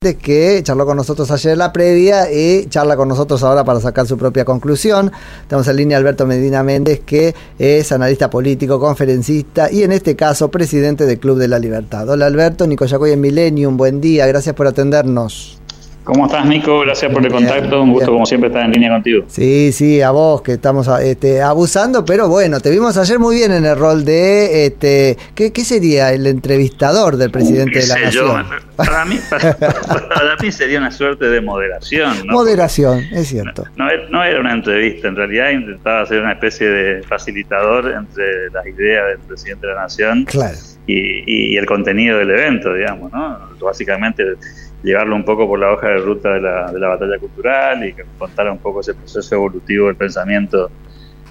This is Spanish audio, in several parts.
Que charló con nosotros ayer la previa y charla con nosotros ahora para sacar su propia conclusión. Tenemos en línea Alberto Medina Méndez, que es analista político, conferencista y en este caso presidente del Club de la Libertad. Hola Alberto, Nico Yacoy en Millennium, buen día, gracias por atendernos. ¿Cómo estás, Nico? Gracias por el contacto. Un gusto, como siempre, estar en línea contigo. Sí, sí, a vos que estamos este, abusando, pero bueno, te vimos ayer muy bien en el rol de. Este, ¿qué, sería el entrevistador del presidente de la Nación? Para, mí, para, mí sería una suerte de moderación. ¿no? Moderación, es cierto. No, era una entrevista, en realidad intentaba ser una especie de facilitador entre las ideas del presidente de la Nación y, y el contenido del evento, digamos, ¿no? Básicamente llevarlo un poco por la hoja de ruta de la, de la batalla cultural y que contara un poco ese proceso evolutivo del pensamiento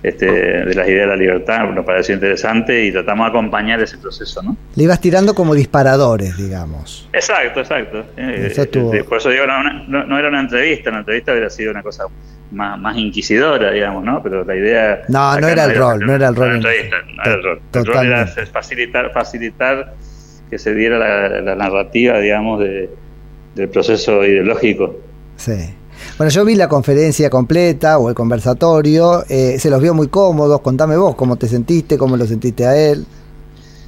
este, de las ideas de la libertad, nos pareció interesante y tratamos de acompañar ese proceso, ¿no? Le ibas tirando como disparadores, digamos. Exacto, exacto. Eh, eh, por eso digo, no, no, era una entrevista, una entrevista hubiera sido una cosa más, más inquisidora, digamos, ¿no? Pero la idea... No, no era, el rol, no era el rol. no era el rol. El rol era facilitar, facilitar que se diera la narrativa, digamos, de del proceso ideológico. Sí. Bueno, yo vi la conferencia completa o el conversatorio, eh, se los vio muy cómodos, contame vos cómo te sentiste, cómo lo sentiste a él.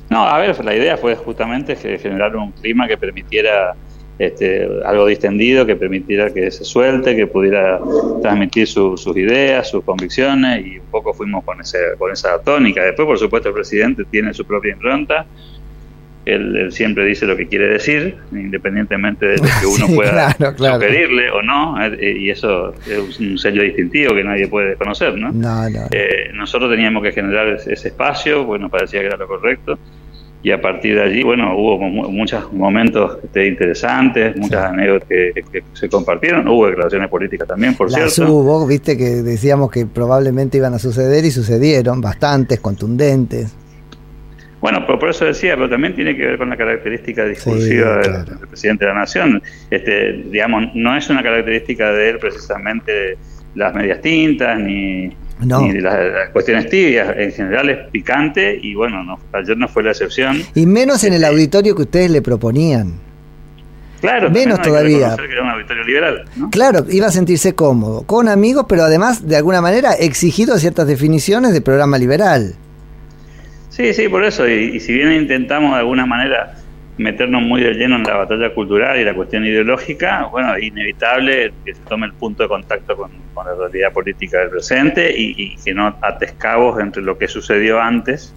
No, a ver, la idea fue justamente generar un clima que permitiera este, algo distendido, que permitiera que se suelte, que pudiera transmitir sus ideas, sus convicciones y un poco fuimos con, ese, con esa tónica. Después, por supuesto, el presidente tiene su propia impronta él, siempre dice lo que quiere decir, independientemente de lo que uno pueda pedirle o no, eh, y eso es un sello distintivo que nadie puede conocer, ¿no? Eh, nosotros teníamos que generar ese, espacio, pues nos parecía que era lo correcto, y a partir de allí, bueno, hubo muchos momentos este, interesantes, muchas anécdotas que, se compartieron, hubo declaraciones políticas también, por Las cierto. hubo, viste que decíamos que probablemente iban a suceder y sucedieron, bastantes, contundentes. Bueno, por, eso decía, pero también tiene que ver con la característica discursiva del, presidente de la Nación. Este, digamos, no es una característica de él precisamente las medias tintas ni, las, cuestiones tibias. En general es picante y bueno, no, ayer no fue la excepción. Y menos en el este, auditorio que ustedes le proponían. Claro, menos todavía. Que era un auditorio liberal, Claro, iba a sentirse cómodo, con amigos, pero además, de alguna manera, exigido ciertas definiciones de programa liberal. Sí, sí, por eso. Y, si bien intentamos de alguna manera meternos muy de lleno en la batalla cultural y la cuestión ideológica, bueno, es inevitable que se tome el punto de contacto con, la realidad política del presente y, que no ates cabos entre lo que sucedió antes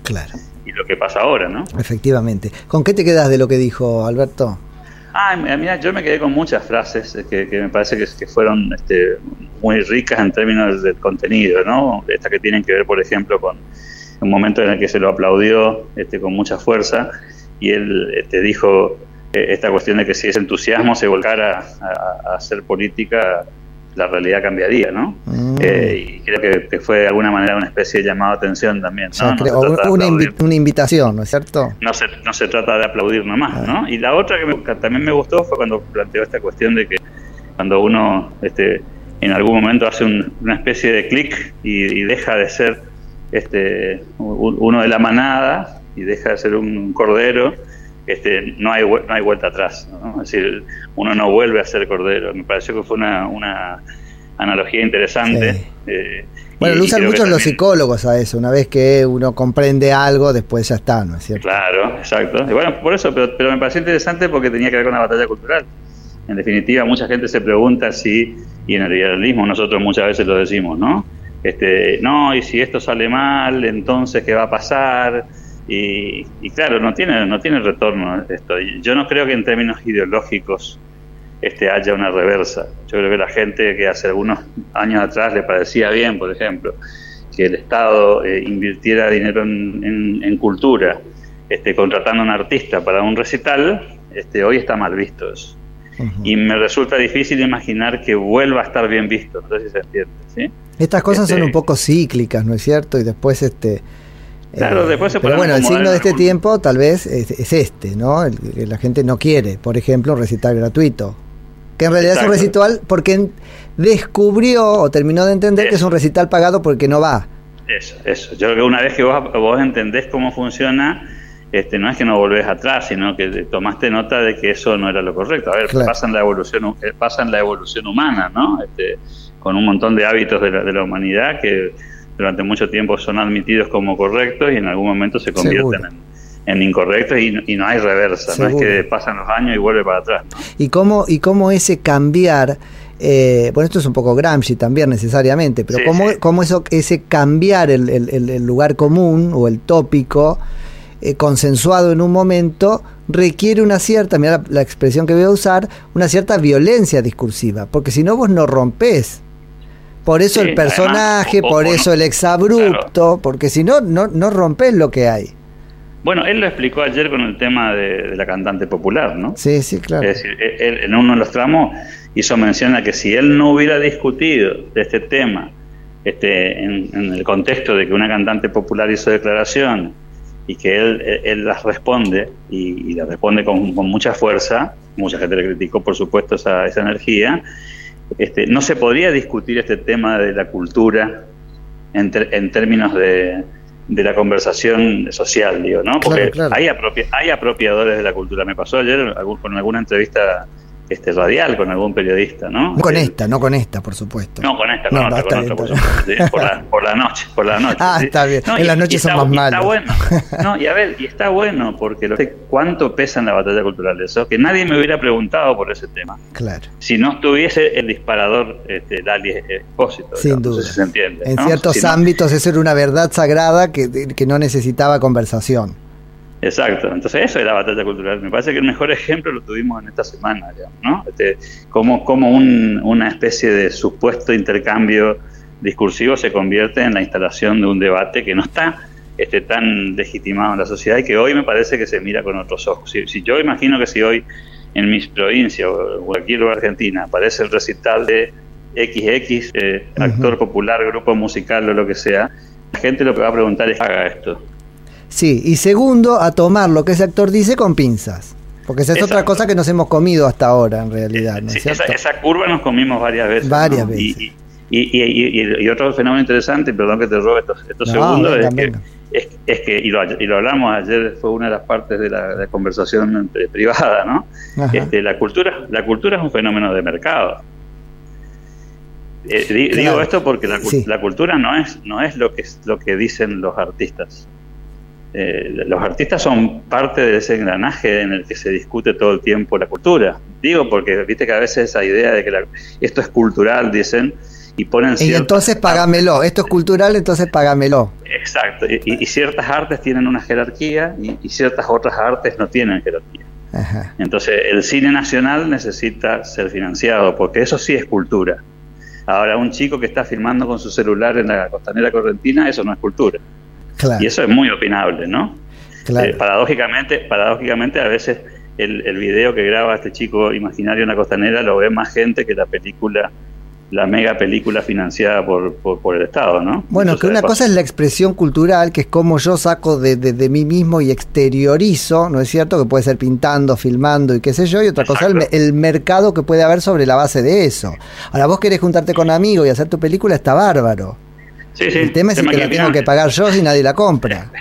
y lo que pasa ahora, ¿no? Efectivamente. ¿Con qué te quedas de lo que dijo Alberto? Ah, mira, yo me quedé con muchas frases que, me parece que, fueron este, muy ricas en términos del contenido, ¿no? Estas que tienen que ver, por ejemplo, con un momento en el que se lo aplaudió este, con mucha fuerza y él este, dijo eh, esta cuestión de que si ese entusiasmo se volcara a, hacer política, la realidad cambiaría, ¿no? Mm. Eh, y creo que, fue de alguna manera una especie de llamado a atención también. una, invitación, ¿no es cierto? No se, no se trata de aplaudir nomás, ¿no? Ah. Y la otra que, también me gustó fue cuando planteó esta cuestión de que cuando uno este, en algún momento hace una especie de clic y deja de ser este, uno de la manada y deja de ser un cordero, este, no, hay, no hay vuelta atrás. Es decir, uno no vuelve a ser cordero. Me pareció que fue una, una analogía interesante. Eh, bueno, lo usan muchos los psicólogos a eso. Una vez que uno comprende algo, después ya está, ¿no es cierto? Claro, exacto. bueno, por eso, pero, pero me pareció interesante porque tenía que ver con la batalla cultural. En definitiva, mucha gente se pregunta si, y en el liberalismo nosotros muchas veces lo decimos, ¿no? Este, no, y si esto sale mal, entonces qué va a pasar. Y, claro, no tiene, no tiene retorno esto. Yo no creo que en términos ideológicos este, haya una reversa. Yo creo que la gente que hace algunos años atrás le parecía bien, por ejemplo, que el Estado eh, invirtiera dinero en, cultura, este, contratando a un artista para un recital, este, hoy está mal visto eso. Y me resulta difícil imaginar que vuelva a estar bien visto, no sé si se entiende. ¿sí? Estas cosas son Este- un poco cíclicas, ¿no es cierto? Y después este... Claro, después se pero bueno, el signo de este algún- tiempo tal vez es, es este, ¿no? El que la gente no quiere, por ejemplo, un recital gratuito. Que en realidad es un recital porque descubrió o terminó de entender que es un recital pagado porque no va. Eso, eso. Yo creo que una vez que vos, vos entendés cómo funciona, este, no es que no volvés atrás, sino que tomaste nota de que eso no era lo correcto. A ver, Claro. pasa en la evolución, eh, pasa en la evolución humana, ¿no? Este, con un montón de hábitos de la, de la humanidad que durante mucho tiempo son admitidos como correctos y en algún momento se convierten en, en incorrectos y, no- y no hay reversa. No es que pasan los años y vuelve para atrás. ¿no? Y cómo, y cómo ese cambiar, eh, bueno, esto es un poco Gramsci también necesariamente, pero Sí, cómo, sí. cómo eso, ese cambiar el- el- el lugar común o el tópico eh, consensuado en un momento requiere una cierta, mira la, la expresión que voy a usar, una cierta violencia discursiva, porque si no vos no rompés. Por eso Sí, el personaje, además, o- por o no- eso el exabrupto, porque si no, no, no rompés lo que hay. Bueno, él lo explicó ayer con el tema de, de la cantante popular, ¿no? Sí, sí, claro. Es decir, él, en uno de los tramos hizo mención a que si él no hubiera discutido de este tema este, en, en el contexto de que una cantante popular hizo declaración y que él, él- él las responde y, y las responde con, con mucha fuerza, mucha gente le criticó por supuesto esa, esa energía, este, no se podría discutir este tema de la cultura en, ter- en términos de, de la conversación social, digo, ¿no? Porque Claro, claro. Hay, apropia- hay apropiadores de la cultura. Me pasó ayer algún- con alguna entrevista este, radial con algún periodista, ¿no? No con Eh, esta, no con esta, por supuesto. no, con esta, No, no, otra, está con otra, por la, por la noche, por la noche. Ah, sí. está bien. En y- las noches son más Está bueno. No, y a ver, y está bueno porque lo sé cuánto pesa en la batalla cultural eso, que nadie me hubiera preguntado por ese tema. Claro. Si no estuviese el disparador este, Lali Espósito. Sin digamos, duda. si se entiende. En ciertos Si ámbitos eso era una verdad sagrada que, que no necesitaba conversación. Exacto, entonces eso es la batalla cultural. Me parece que el mejor ejemplo lo tuvimos en esta semana, digamos, ¿no? Este, como como un- una especie de supuesto intercambio discursivo se convierte en la instalación de un debate que no está este, tan legitimado en la sociedad y que hoy me parece que se mira con otros ojos. Si, si yo imagino que si hoy en mis provincias o cualquier lugar de Argentina aparece el recital de XX, eh, actor popular, grupo musical o lo que sea, la gente lo que va a preguntar es haga esto. Sí, y segundo, a tomar lo que ese actor dice con pinzas. Porque esa es Exacto. otra cosa que nos hemos comido hasta ahora, en realidad, ¿no Sí, es cierto? esa, esa curva nos comimos varias veces. Varias ¿no? veces. Y, y, y, otro fenómeno interesante, y perdón que te robe estos, estos No, segundos, es, que, es, es que, y lo, y lo hablamos ayer, fue una de las partes de la, de la conversación entre- privada, ¿no? Este, la, cultura, la cultura es un fenómeno de mercado. Eh, di- Claro. Digo esto porque la, Sí. la cultura no es, no es lo, que, lo que dicen los artistas. Eh, los artistas son parte de ese engranaje en el que se discute todo el tiempo la cultura. Digo porque viste que a veces esa idea de que la- esto es cultural, dicen, y ponen Y entonces pagámelo. Esto es cultural, entonces pagámelo. Exacto, y, y- y ciertas artes tienen una jerarquía y, y ciertas otras artes no tienen jerarquía. Ajá. Entonces, el cine nacional necesita ser financiado, porque eso sí es cultura. Ahora, un chico que está filmando con su celular en la costanera correntina, eso no es cultura. Claro, Y eso es muy opinable, ¿no? claro. Eh, paradójicamente, paradójicamente, a veces el, el video que graba este chico imaginario en la costanera lo ve más gente que la película, la mega película financiada por, por, por el Estado, ¿no? Bueno, que una cosa es la expresión cultural, que es como yo saco de, de- de mí mismo y exteriorizo, ¿no es cierto? Que puede ser pintando, filmando y qué sé yo, y otra cosa es el, Exacto. el mercado que puede haber sobre la base de eso. Ahora, vos querés juntarte con amigos y hacer tu película, está bárbaro. Sí, sí, el tema es tema que la tengo que pagar yo si nadie la compra.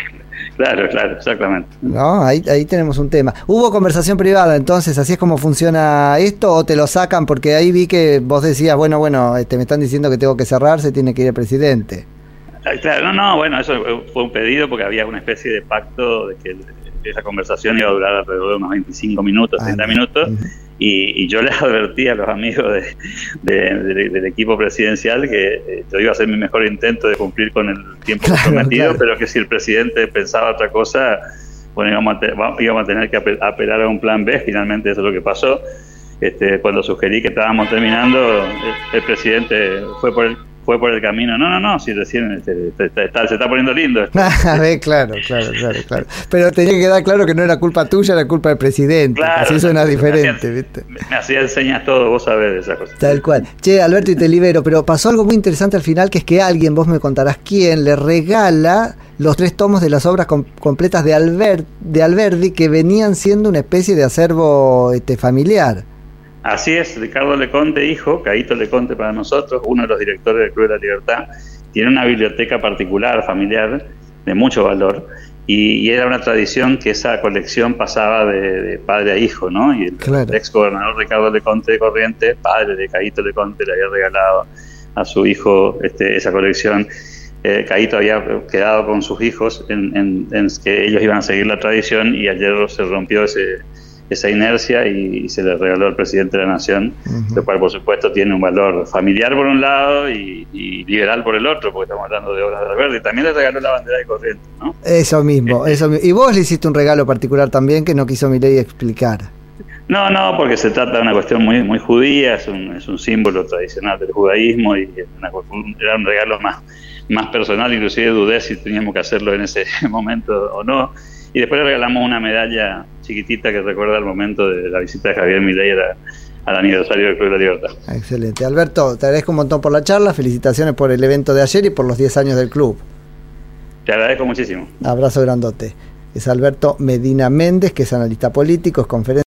Claro, claro, exactamente. ¿No? Ahí, ahí tenemos un tema. ¿Hubo conversación privada entonces? ¿Así es como funciona esto o te lo sacan? Porque ahí vi que vos decías, bueno, bueno, este, me están diciendo que tengo que cerrar, se tiene que ir el presidente. Ah, Claro, no, no, bueno, eso fue un pedido porque había una especie de pacto de que el- esa conversación iba a durar alrededor de unos 25 minutos, Ah, 30 bien. minutos, y, y yo les advertí a los amigos de- de- de- del equipo presidencial que eh, yo iba a hacer mi mejor intento de cumplir con el tiempo Claro, comprometido, claro. pero que si el presidente pensaba otra cosa, bueno, íbamos a, te- íbamos a tener que apel- apelar a un plan B, finalmente eso es lo que pasó. Este, cuando sugerí que estábamos terminando, el, el presidente fue por el, fue por el camino. No, no, no, si recién este, se está poniendo lindo. Esto. claro, claro, claro, claro. Pero tenía que quedar claro que no era culpa tuya, era culpa del presidente. Claro, así suena diferente, me ¿viste? Me hacía enseñas todo, vos sabés de esa cosa. Tal cual. Che, Alberto, y te libero, pero pasó algo muy interesante al final, que es que alguien, vos me contarás quién, le regala los tres tomos de las obras completas de, Albert, de Alberdi que venían siendo una especie de acervo este, familiar. Así es, Ricardo Leconte, hijo, Caíto Leconte para nosotros, uno de los directores del Club de la Libertad, tiene una biblioteca particular, familiar, de mucho valor, y, era una tradición que esa colección pasaba de, padre a hijo, ¿no? Y el, ex gobernador Ricardo Leconte de Corrientes, padre de Caíto Leconte, le había regalado a su hijo este, esa colección eh, Caíto había quedado con sus hijos en, que ellos iban a seguir la tradición y ayer se rompió ese, esa inercia y, se le regaló al presidente de la nación, lo cual por supuesto tiene un valor familiar por un lado y, liberal por el otro, porque estamos hablando de obras de Alberti. También le regaló la bandera de corriente, ¿no? Eso mismo, eso mismo. Y vos le hiciste un regalo particular también que no quiso mi ley explicar. No, no, porque se trata de una cuestión muy muy judía, es un, es un símbolo tradicional del judaísmo y era un regalo más más personal, inclusive dudé si teníamos que hacerlo en ese momento o no. Y después le regalamos una medalla chiquitita que recuerda el momento de la visita de Javier Milei al aniversario del Club de la Libertad. Excelente. Alberto, te agradezco un montón por la charla, felicitaciones por el evento de ayer y por los 10 años del club. Te agradezco muchísimo. Abrazo grandote. Es Alberto Medina Méndez, que es analista político, es conferencia.